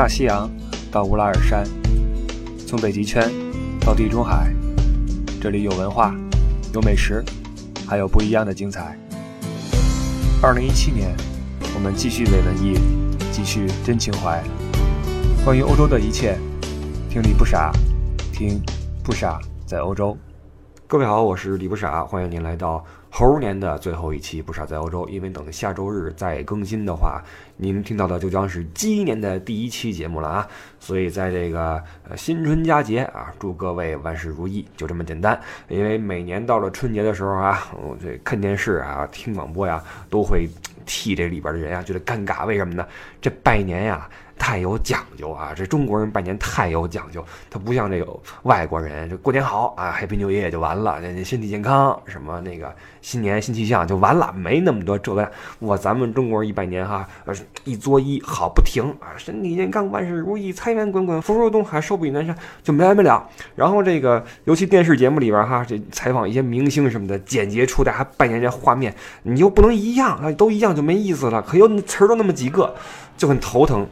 大西洋到乌拉尔山，从北极圈到地中海，这里有文化，有美食，还有不一样的精彩。二零一七年，我们继续伪文艺，继续真情怀。关于欧洲的一切，听李不傻，听不傻在欧洲。各位好，我是李不傻，欢迎您来到猴年的最后一期《不傻在欧洲》。因为等下周日再更新的话，您听到的就将是鸡年的第一期节目了啊！所以在这个新春佳节啊，祝各位万事如意，就这么简单。因为每年到了春节的时候啊，我这看电视啊、听广播呀，都会替这里边的人啊觉得尴尬。为什么呢？这拜年呀。太有讲究啊！这中国人拜年太有讲究，他不像这个外国人，这过年好啊，Happy New Year 就完了，那身体健康什么那个新年新气象就完了，没那么多这个。我咱们中国人一拜年哈，一作揖好不停啊，身体健康，万事如意，财源滚滚，福如东海，寿比南山，就没完没了。然后这个尤其电视节目里边哈，这采访一些明星什么的，简洁出来还拜年这画面，你又不能一样啊，都一样就没意思了。可又词儿都那么几个，就很头疼。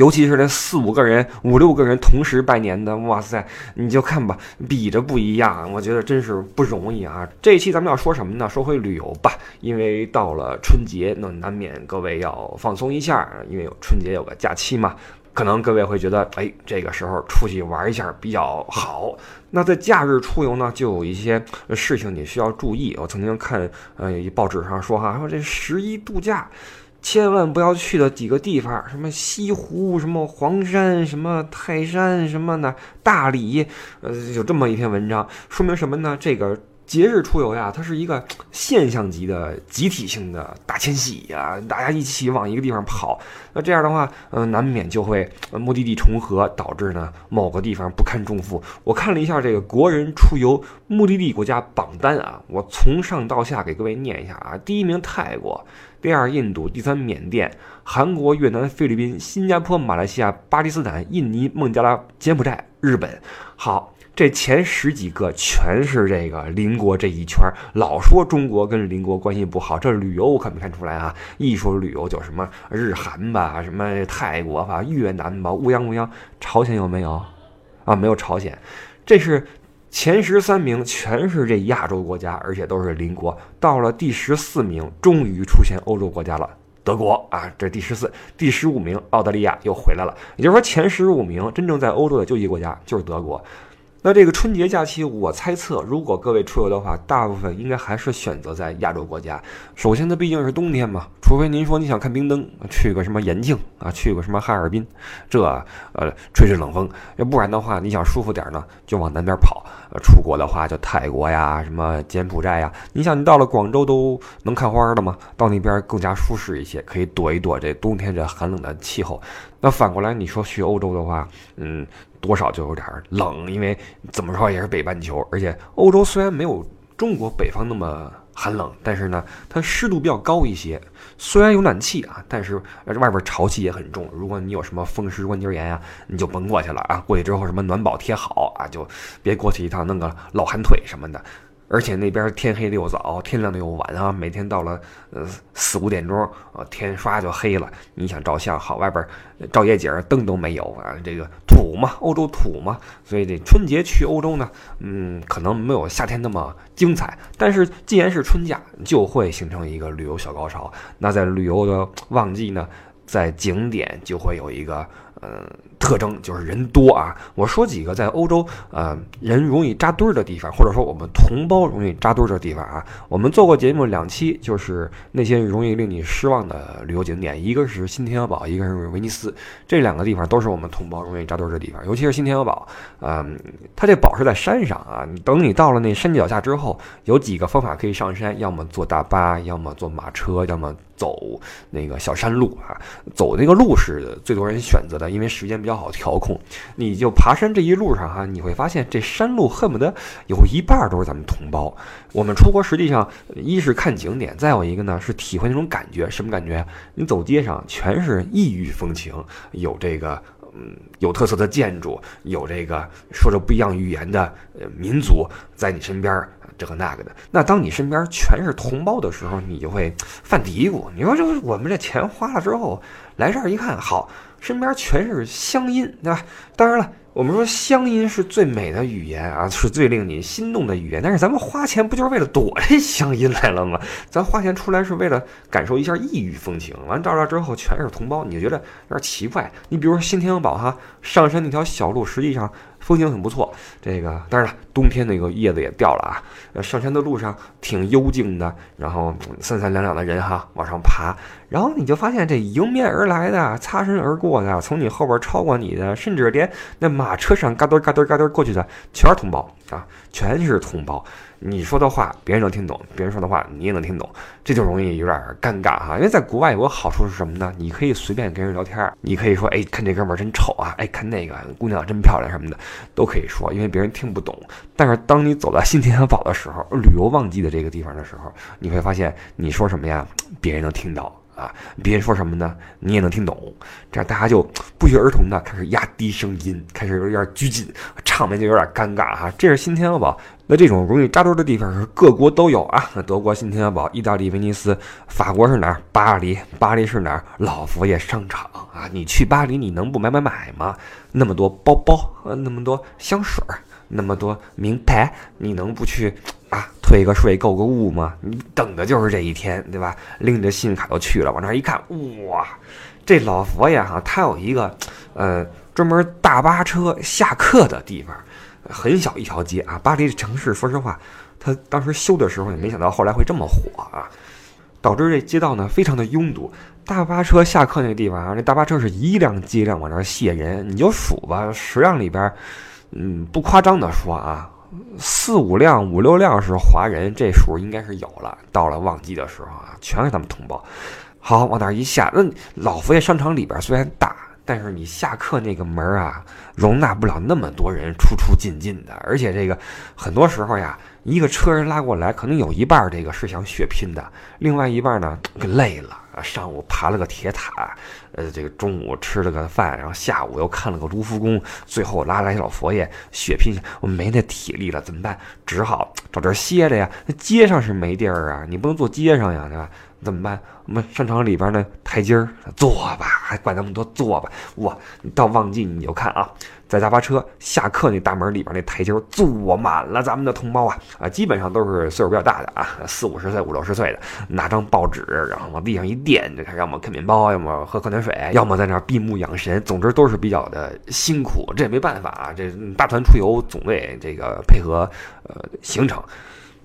尤其是那四五个人、五六个人同时拜年的，哇塞！你就看吧，比着不一样，我觉得真是不容易啊。这一期咱们要说什么呢？说回旅游吧，因为到了春节，那难免各位要放松一下，因为有春节有个假期嘛。可能各位会觉得，哎，这个时候出去玩一下比较好。那在假日出游呢，就有一些事情你需要注意。我曾经看，呃，报纸上说哈，说这十一度假。千万不要去的几个地方，什么西湖、什么黄山、什么泰山、什么的大理，呃，有这么一篇文章，说明什么呢？这个节日出游呀，它是一个现象级的集体性的大迁徙呀，大家一起往一个地方跑。那这样的话，嗯，难免就会目的地重合，导致呢某个地方不堪重负。我看了一下这个国人出游目的地国家榜单啊，我从上到下给各位念一下啊，第一名泰国。第二，印度；第三，缅甸；韩国、越南、菲律宾、新加坡、马来西亚、巴基斯坦、印尼、孟加拉、柬埔寨、日本。好，这前十几个全是这个邻国这一圈。老说中国跟邻国关系不好，这旅游我可没看出来啊！一说旅游就什么日韩吧，什么泰国吧，越南吧，乌泱乌泱。朝鲜有没有？啊，没有朝鲜。这是。前十三名全是这亚洲国家，而且都是邻国。到了第十四名，终于出现欧洲国家了，德国啊，这第十四。第十五名，澳大利亚又回来了。也就是说，前十五名真正在欧洲的就一个国家，就是德国。那这个春节假期，我猜测，如果各位出游的话，大部分应该还是选择在亚洲国家。首先，它毕竟是冬天嘛，除非您说你想看冰灯，去个什么延庆啊，去个什么哈尔滨，这呃吹吹冷风。要不然的话，你想舒服点呢，就往南边跑。呃，出国的话就泰国呀，什么柬埔寨呀。你想，你到了广州都能看花的吗？到那边更加舒适一些，可以躲一躲这冬天这寒冷的气候。那反过来，你说去欧洲的话，嗯。多少就有点冷，因为怎么说也是北半球，而且欧洲虽然没有中国北方那么寒冷，但是呢，它湿度比较高一些。虽然有暖气啊，但是外边潮气也很重。如果你有什么风湿关节炎呀，你就甭过去了啊！过去之后什么暖宝贴好啊，就别过去一趟弄个老寒腿什么的。而且那边天黑的又早，天亮的又晚啊！每天到了呃四五点钟啊，天唰就黑了。你想照相，好外边照夜景，灯都没有啊！这个土嘛，欧洲土嘛，所以这春节去欧洲呢，嗯，可能没有夏天那么精彩。但是既然是春假，就会形成一个旅游小高潮。那在旅游的旺季呢，在景点就会有一个。嗯，特征就是人多啊。我说几个在欧洲，呃，人容易扎堆儿的地方，或者说我们同胞容易扎堆儿的地方啊。我们做过节目两期，就是那些容易令你失望的旅游景点，一个是新天鹅堡，一个是威尼斯，这两个地方都是我们同胞容易扎堆儿的地方。尤其是新天鹅堡，嗯，它这堡是在山上啊。等你到了那山脚下之后，有几个方法可以上山，要么坐大巴，要么坐马车，要么走那个小山路啊。走那个路是最多人选择的。因为时间比较较好调控，你就爬山这一路上哈，你会发现这山路恨不得有一半都是咱们同胞。我们出国实际上一是看景点，再有一个呢是体会那种感觉。什么感觉？你走街上全是异域风情，有这个嗯有特色的建筑，有这个说着不一样语言的呃民族在你身边。这个那个的，那当你身边全是同胞的时候，你就会犯嘀咕。你说这我们这钱花了之后，来这儿一看，好，身边全是乡音，对吧？当然了。我们说乡音是最美的语言啊，是最令你心动的语言。但是咱们花钱不就是为了躲这乡音来了吗？咱花钱出来是为了感受一下异域风情。完到这之后全是同胞，你就觉得有点奇怪。你比如说新天鹅堡哈，上山那条小路实际上风景很不错。这个当然了，冬天那个叶子也掉了啊。上山的路上挺幽静的，然后三三两两的人哈往上爬。然后你就发现这迎面而来的、擦身而过的、从你后边超过你的，甚至连那马车上嘎噔嘎噔嘎噔过去的，全是同胞啊，全是同胞。你说的话别人能听懂，别人说的话你也能听懂，这就容易有点尴尬哈。因为在国外有个好处是什么呢？你可以随便跟人聊天，你可以说，哎，看这哥们儿真丑啊，哎，看那个姑娘真漂亮什么的，都可以说，因为别人听不懂。但是当你走到新天鹅堡的时候，旅游旺季的这个地方的时候，你会发现你说什么呀，别人能听到。啊，别人说什么呢？你也能听懂，这样大家就不约而同的开始压低声音，开始有点拘谨，场面就有点尴尬哈。这是新天鹅堡，那这种容易扎堆的地方是各国都有啊。德国新天鹅堡，意大利威尼斯，法国是哪儿？巴黎，巴黎是哪儿？老佛爷商场啊。你去巴黎，你能不买买买吗？那么多包包，呃，那么多香水，那么多名牌，你能不去？啊，退个税购个物嘛？你等的就是这一天，对吧？拎着信用卡都去了，往那儿一看，哇，这老佛爷哈，他有一个，呃，专门大巴车下客的地方，很小一条街啊。巴黎的城市，说实话，他当时修的时候也没想到后来会这么火啊，导致这街道呢非常的拥堵。大巴车下客那个地方啊，那大巴车是一辆接一辆往那儿卸人，你就数吧，十辆里边，嗯，不夸张的说啊。四五辆、五六辆是华人，这数应该是有了。到了旺季的时候啊，全是他们同胞。好，往那儿一下，那老佛爷商场里边虽然大，但是你下课那个门啊，容纳不了那么多人出出进进的。而且这个很多时候呀，一个车人拉过来，可能有一半这个是想血拼的，另外一半呢给累了。上午爬了个铁塔，呃，这个中午吃了个饭，然后下午又看了个卢浮宫，最后拉来老佛爷血拼，我没那体力了，怎么办？只好找地儿歇着呀。那街上是没地儿啊，你不能坐街上呀，对吧？怎么办？我们商场里边的台阶儿坐吧，还管那么多坐吧？哇，你到旺季你就看啊，在大巴车下课那大门里边那台阶儿坐满了咱们的同胞啊啊，基本上都是岁数比较大的啊，四五十岁、五六十岁的，拿张报纸，然后往地上一垫，就开始要么啃面包，要么喝矿泉水，要么在那儿闭目养神，总之都是比较的辛苦。这也没办法啊，这大团出游总得这个配合呃行程。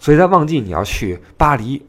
所以在旺季你要去巴黎，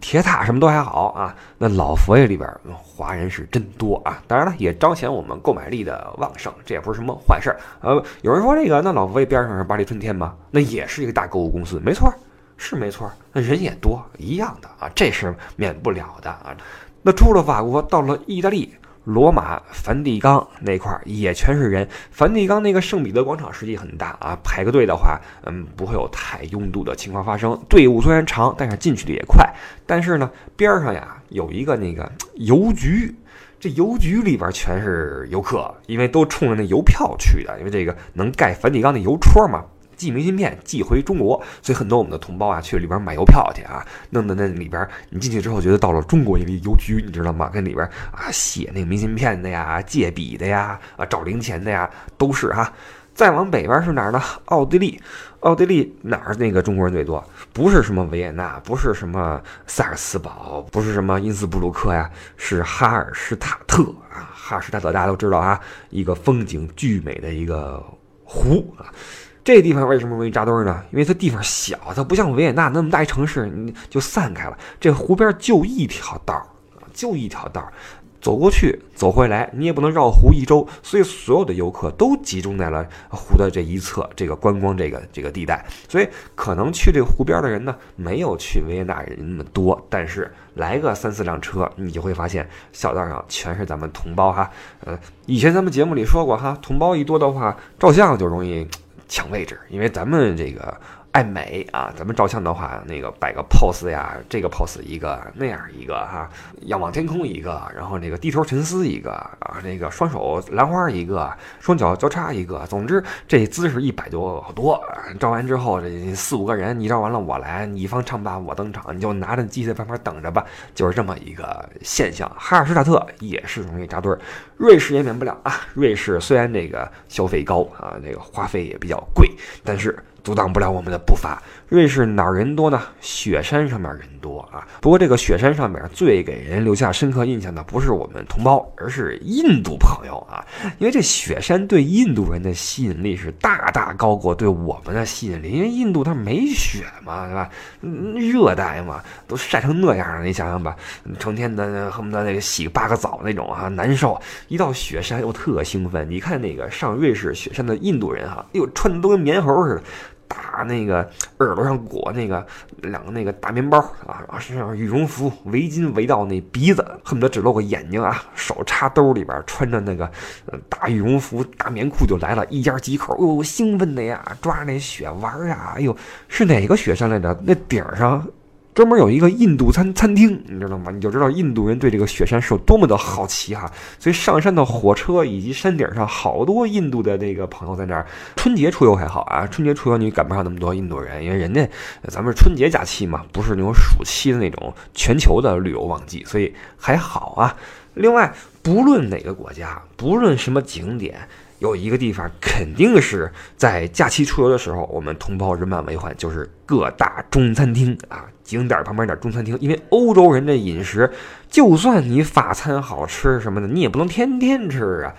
铁塔什么都还好啊。那老佛爷里边华人是真多啊。当然了，也彰显我们购买力的旺盛，这也不是什么坏事儿。呃，有人说这个，那老佛爷边上是巴黎春天吗？那也是一个大购物公司，没错，是没错。那人也多，一样的啊，这是免不了的啊。那出了法国，到了意大利。罗马梵蒂冈那块儿也全是人，梵蒂冈那个圣彼得广场实际很大啊，排个队的话，嗯，不会有太拥堵的情况发生。队伍虽然长，但是进去的也快。但是呢，边上呀有一个那个邮局，这邮局里边全是游客，因为都冲着那邮票去的，因为这个能盖梵蒂冈的邮戳嘛。寄明信片寄回中国，所以很多我们的同胞啊去里边买邮票去啊，弄的那里边，你进去之后觉得到了中国一个邮局，你知道吗？跟里边啊写那个明信片的呀，借笔的呀，啊找零钱的呀，都是哈。再往北边是哪儿呢？奥地利，奥地利哪儿那个中国人最多？不是什么维也纳，不是什么萨尔茨堡，不是什么因斯布鲁克呀，是哈尔施塔特啊。哈尔施塔特大家都知道啊，一个风景巨美的一个湖啊。这地方为什么容易扎堆呢？因为它地方小，它不像维也纳那么大一城市，你就散开了。这湖边就一条道儿，就一条道儿，走过去走回来，你也不能绕湖一周，所以所有的游客都集中在了湖的这一侧，这个观光这个这个地带。所以可能去这湖边的人呢，没有去维也纳人那么多，但是来个三四辆车，你就会发现小道上全是咱们同胞哈。呃，以前咱们节目里说过哈，同胞一多的话，照相就容易。抢位置，因为咱们这个爱美啊，咱们照相的话，那个摆个 pose 呀，这个 pose 一个，那样一个哈，仰望天空一个，然后那个低头沉思一个啊，那个双手兰花一个，双脚交叉一个，总之这姿势一摆就好多。照完之后，这四五个人，你照完了我来，你方唱罢我登场，你就拿着机器在旁边等着吧，就是这么一个现象。哈尔施塔特也是容易扎堆儿，瑞士也免不了啊。瑞士虽然这个消费高啊，这个花费也比较贵，但是。阻挡不了我们的步伐。瑞士哪儿人多呢？雪山上面人多啊。不过这个雪山上面最给人留下深刻印象的不是我们同胞，而是印度朋友啊。因为这雪山对印度人的吸引力是大大高过对我们的吸引力。因为印度它没雪嘛，对吧？热带嘛，都晒成那样了，你想想吧，成天的恨不得那个洗八个澡那种啊，难受。一到雪山又特兴奋。你看那个上瑞士雪山的印度人哈，哎呦，穿的都跟棉猴似的。大那个耳朵上裹那个两个那个大棉包啊，然后身上羽绒服，围巾围到那鼻子，恨不得只露个眼睛啊，手插兜里边，穿着那个大羽绒服、大棉裤就来了，一家几口，哟，兴奋的呀，抓着那雪玩啊，哎呦，是哪个雪山来着？那顶上。专门有一个印度餐餐厅，你知道吗？你就知道印度人对这个雪山是有多么的好奇哈。所以上山的火车以及山顶上好多印度的那个朋友在那儿。春节出游还好啊，春节出游你赶不上那么多印度人，因为人家咱们是春节假期嘛，不是那种暑期的那种全球的旅游旺季，所以还好啊。另外，不论哪个国家，不论什么景点。有一个地方肯定是在假期出游的时候，我们同胞人满为患，就是各大中餐厅啊，景点旁边点中餐厅。因为欧洲人的饮食，就算你法餐好吃什么的，你也不能天天吃啊。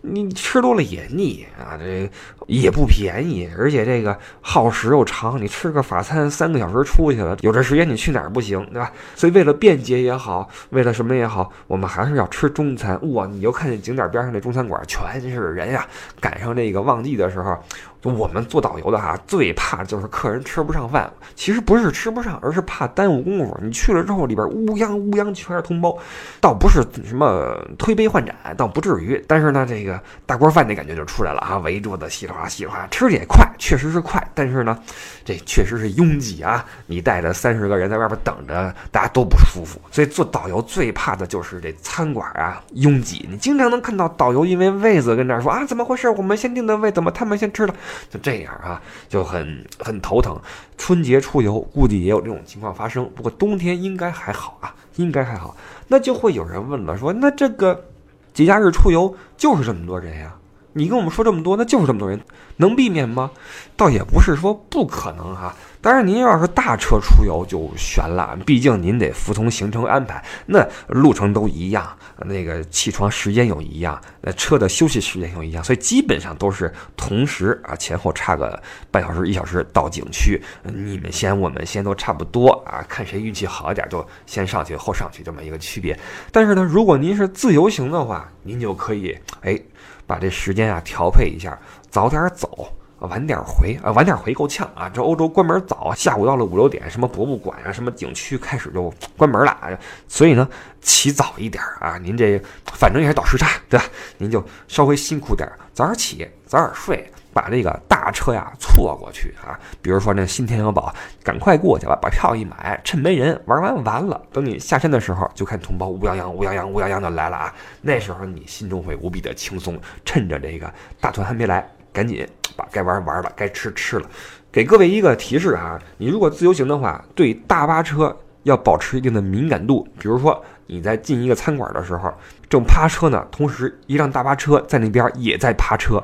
你吃多了也腻啊，这也不便宜，而且这个耗时又长。你吃个法餐三个小时出去了，有这时间你去哪儿不行，对吧？所以为了便捷也好，为了什么也好，我们还是要吃中餐。哇，你就看见景点边上那中餐馆全是人呀，赶上这个旺季的时候。我们做导游的哈，最怕就是客人吃不上饭。其实不是吃不上，而是怕耽误功夫。你去了之后，里边乌泱乌泱全是同胞，倒不是什么推杯换盏，倒不至于。但是呢，这个大锅饭那感觉就出来了啊，围桌子稀里哗稀里哗，吃也快，确实是快。但是呢，这确实是拥挤啊！你带着三十个人在外边等着，大家都不舒服。所以做导游最怕的就是这餐馆啊拥挤。你经常能看到导游因为位子跟这儿说啊，怎么回事？我们先订的位，怎么他们先吃了？就这样啊，就很很头疼。春节出游估计也有这种情况发生，不过冬天应该还好啊，应该还好。那就会有人问了，说那这个节假日出游就是这么多人呀？你跟我们说这么多，那就是这么多人，能避免吗？倒也不是说不可能哈。当然，您要是大车出游就悬了，毕竟您得服从行程安排，那路程都一样，那个起床时间又一样，那车的休息时间又一样，所以基本上都是同时啊，前后差个半小时一小时到景区，你们先，我们先都差不多啊，看谁运气好一点就先上去后上去这么一个区别。但是呢，如果您是自由行的话，您就可以哎把这时间啊调配一下，早点走。晚点回啊，晚点回够呛啊！这欧洲关门早，下午到了五六点，什么博物馆啊，什么景区开始就关门了啊。所以呢，起早一点啊，您这反正也是倒时差，对吧？您就稍微辛苦点，早点起，早点睡，把这个大车呀错过去啊。比如说那新天鹅堡，赶快过去吧，把票一买，趁没人玩完完了。等你下山的时候，就看同胞乌泱泱、乌泱泱、乌泱泱的来了啊。那时候你心中会无比的轻松，趁着这个大团还没来。赶紧把该玩玩了，该吃吃了。给各位一个提示啊，你如果自由行的话，对大巴车要保持一定的敏感度。比如说你在进一个餐馆的时候，正趴车呢，同时一辆大巴车在那边也在趴车，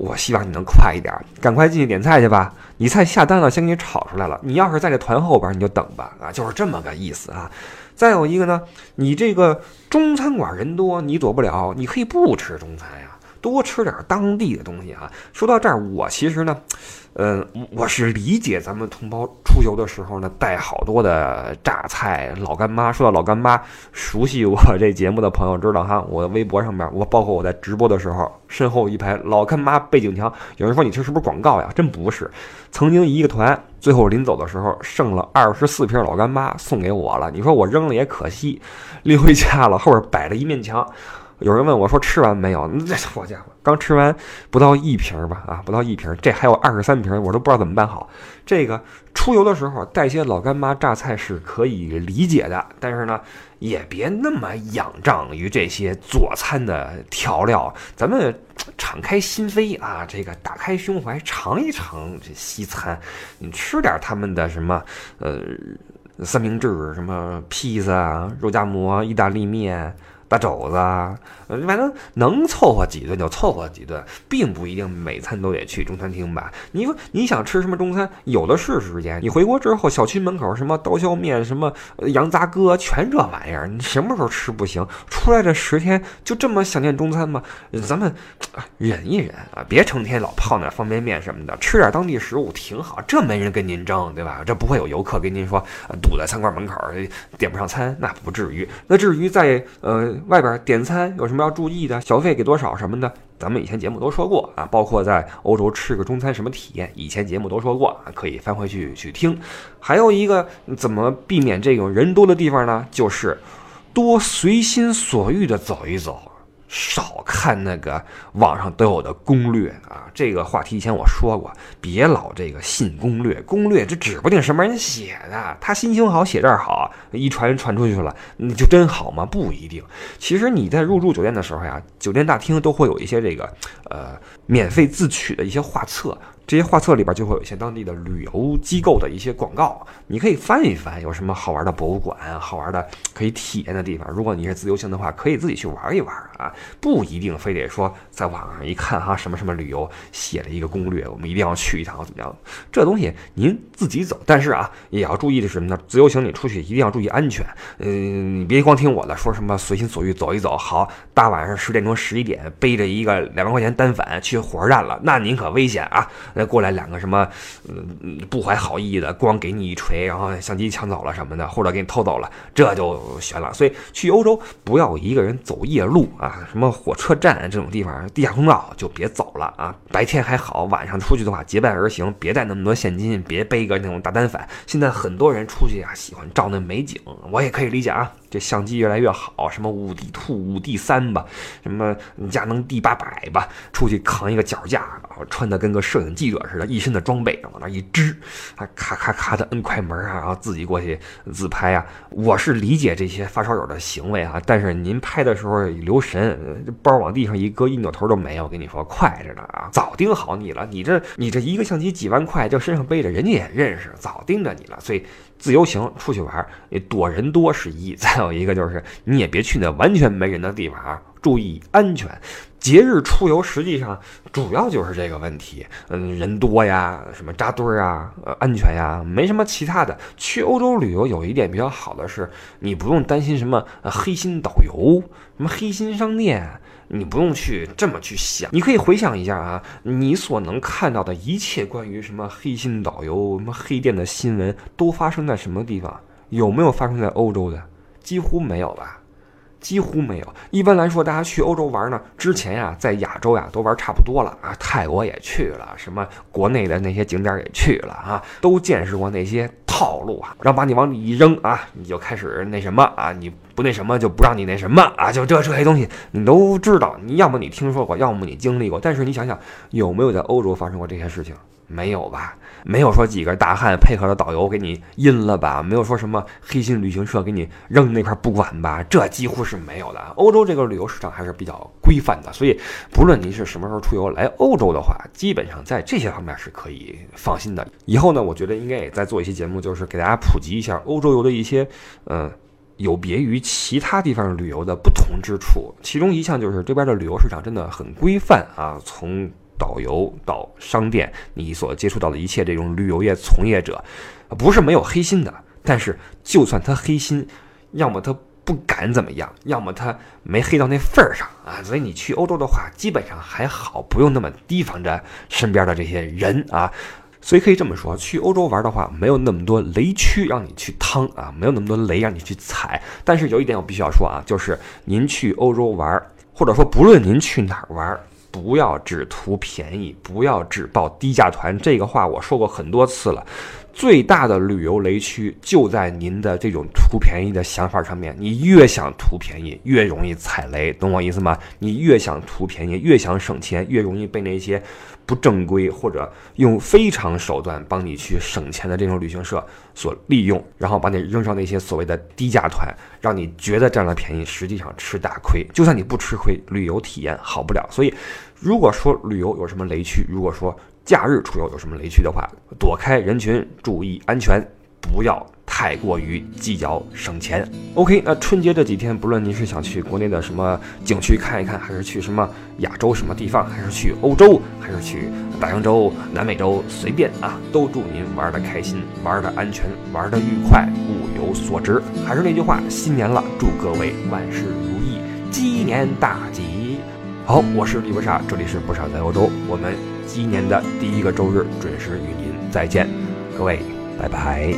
我希望你能快一点，赶快进去点菜去吧。你菜下单了，先给你炒出来了。你要是在这团后边，你就等吧。啊，就是这么个意思啊。再有一个呢，你这个中餐馆人多，你躲不了，你可以不吃中餐呀。多吃点当地的东西啊！说到这儿，我其实呢，嗯，我是理解咱们同胞出游的时候呢，带好多的榨菜、老干妈。说到老干妈，熟悉我这节目的朋友知道哈，我微博上面，我包括我在直播的时候，身后一排老干妈背景墙。有人说你这是不是广告呀？真不是，曾经一个团最后临走的时候，剩了二十四瓶老干妈送给我了。你说我扔了也可惜，拎回家了，后边摆了一面墙。有人问我说吃完没有？这好家伙，刚吃完不到一瓶吧？啊，不到一瓶，这还有二十三瓶，我都不知道怎么办好。这个出游的时候带些老干妈榨菜是可以理解的，但是呢，也别那么仰仗于这些佐餐的调料。咱们敞开心扉啊，这个打开胸怀尝一尝这西餐，你吃点他们的什么呃三明治、什么披萨、肉夹馍、意大利面。大肘子，反正能凑合几顿就凑合几顿，并不一定每餐都得去中餐厅吧。你说你想吃什么中餐，有的是时间。你回国之后，小区门口什么刀削面、什么羊杂割，全这玩意儿，你什么时候吃不行？出来这十天就这么想念中餐吗？咱们忍一忍啊，别成天老泡那方便面什么的，吃点当地食物挺好。这没人跟您争，对吧？这不会有游客跟您说堵在餐馆门口点不上餐，那不至于。那至于在呃。外边点餐有什么要注意的？小费给多少什么的？咱们以前节目都说过啊，包括在欧洲吃个中餐什么体验，以前节目都说过啊，可以翻回去去听。还有一个怎么避免这种人多的地方呢？就是多随心所欲的走一走。少看那个网上都有的攻略啊！这个话题以前我说过，别老这个信攻略，攻略这指不定什么人写的，他心情好写这儿好，一传传出去了，你就真好吗？不一定。其实你在入住酒店的时候呀，酒店大厅都会有一些这个呃免费自取的一些画册。这些画册里边就会有一些当地的旅游机构的一些广告，你可以翻一翻，有什么好玩的博物馆、好玩的可以体验的地方。如果你是自由行的话，可以自己去玩一玩啊，不一定非得说在网上一看哈什么什么旅游写了一个攻略，我们一定要去一趟怎么样？这东西您自己走，但是啊也要注意的是什么呢？自由行你出去一定要注意安全。嗯，你别光听我的，说什么随心所欲走一走，好，大晚上十点钟、十一点背着一个两万块钱单反去火车站了，那您可危险啊！再过来两个什么，嗯，不怀好意的，光给你一锤，然后相机抢走了什么的，或者给你偷走了，这就悬了。所以去欧洲不要一个人走夜路啊，什么火车站这种地方，地下通道就别走了啊。白天还好，晚上出去的话结伴而行，别带那么多现金，别背个那种大单反。现在很多人出去啊，喜欢照那美景，我也可以理解啊。这相机越来越好，什么五 D Two、五 D 三吧，什么佳能 D 八百吧，出去扛一个脚架，穿的跟个摄影记者似的，一身的装备往那一支，还咔咔咔的摁快门啊，然后自己过去自拍啊。我是理解这些发烧友的行为啊，但是您拍的时候留神，包往地上一搁，一扭头都没有。我跟你说，快着呢啊，早盯好你了。你这你这一个相机几万块，就身上背着，人家也认识，早盯着你了。所以。自由行出去玩，你躲人多是一，再有一个就是你也别去那完全没人的地方啊，注意安全。节日出游实际上主要就是这个问题，嗯，人多呀，什么扎堆儿啊，呃，安全呀，没什么其他的。去欧洲旅游有一点比较好的是，你不用担心什么黑心导游，什么黑心商店。你不用去这么去想，你可以回想一下啊，你所能看到的一切关于什么黑心导游、什么黑店的新闻，都发生在什么地方？有没有发生在欧洲的？几乎没有吧。几乎没有。一般来说，大家去欧洲玩呢，之前呀，在亚洲呀都玩差不多了啊，泰国也去了，什么国内的那些景点也去了啊，都见识过那些套路啊，然后把你往里一扔啊，你就开始那什么啊，你不那什么就不让你那什么啊，就这这些东西你都知道，你要么你听说过，要么你经历过，但是你想想有没有在欧洲发生过这些事情？没有吧？没有说几个大汉配合着导游给你阴了吧？没有说什么黑心旅行社给你扔那块不管吧？这几乎是没有的。欧洲这个旅游市场还是比较规范的，所以不论您是什么时候出游来欧洲的话，基本上在这些方面是可以放心的。以后呢，我觉得应该也再做一期节目，就是给大家普及一下欧洲游的一些嗯有别于其他地方旅游的不同之处。其中一项就是这边的旅游市场真的很规范啊，从。导游到商店，你所接触到的一切这种旅游业从业者，不是没有黑心的，但是就算他黑心，要么他不敢怎么样，要么他没黑到那份儿上啊。所以你去欧洲的话，基本上还好，不用那么提防着身边的这些人啊。所以可以这么说，去欧洲玩的话，没有那么多雷区让你去趟啊，没有那么多雷让你去踩。但是有一点我必须要说啊，就是您去欧洲玩，或者说不论您去哪儿玩。不要只图便宜，不要只报低价团。这个话我说过很多次了。最大的旅游雷区就在您的这种图便宜的想法上面。你越想图便宜，越容易踩雷，懂我意思吗？你越想图便宜，越想省钱，越容易被那些不正规或者用非常手段帮你去省钱的这种旅行社所利用，然后把你扔上那些所谓的低价团，让你觉得占了便宜，实际上吃大亏。就算你不吃亏，旅游体验好不了。所以，如果说旅游有什么雷区，如果说假日出游有什么雷区的话，躲开人群，注意安全，不要太过于计较省钱。OK，那春节这几天，不论您是想去国内的什么景区看一看，还是去什么亚洲什么地方，还是去欧洲，还是去大洋洲、南美洲，随便啊，都祝您玩的开心，玩的安全，玩的愉快，物有所值。还是那句话，新年了，祝各位万事如意，鸡年大吉。好，我是李不傻，这里是不傻在欧洲，我们鸡年的第一个周日准时与您再见，各位，拜拜。